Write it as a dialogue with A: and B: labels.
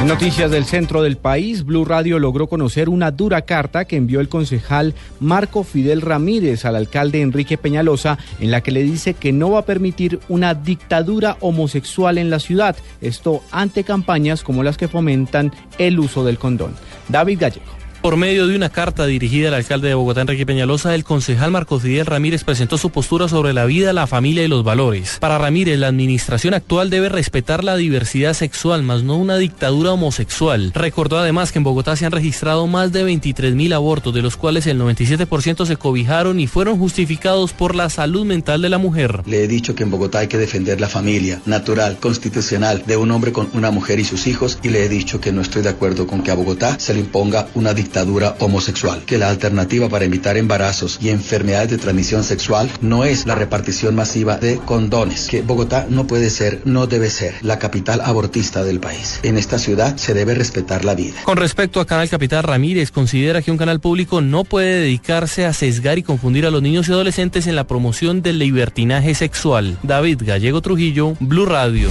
A: En noticias del centro del país, Blue Radio logró conocer una dura carta que envió el concejal Marco Fidel Ramírez al alcalde Enrique Peñalosa, en la que le dice que no va a permitir una dictadura homosexual en la ciudad, esto ante campañas como las que fomentan el uso del condón. David Gallego.
B: Por medio de una carta dirigida al alcalde de Bogotá, Enrique Peñalosa, el concejal Marco Fidel Ramírez presentó su postura sobre la vida, la familia y los valores. Para Ramírez, la administración actual debe respetar la diversidad sexual, más no una dictadura homosexual. Recordó además que en Bogotá se han registrado más de 23 mil abortos, de los cuales el 97% se cobijaron y fueron justificados por la salud mental de la mujer.
C: Le he dicho que en Bogotá hay que defender la familia natural, constitucional, de un hombre con una mujer y sus hijos, y le he dicho que no estoy de acuerdo con que a Bogotá se le imponga una dictadura dictadura homosexual, que la alternativa para evitar embarazos y enfermedades de transmisión sexual no es la repartición masiva de condones, que Bogotá no puede ser, no debe ser la capital abortista del país. En esta ciudad se debe respetar la vida.
B: Con respecto a Canal Capital, Ramírez considera que un canal público no puede dedicarse a sesgar y confundir a los niños y adolescentes en la promoción del libertinaje sexual. David Gallego Trujillo, Blue Radio.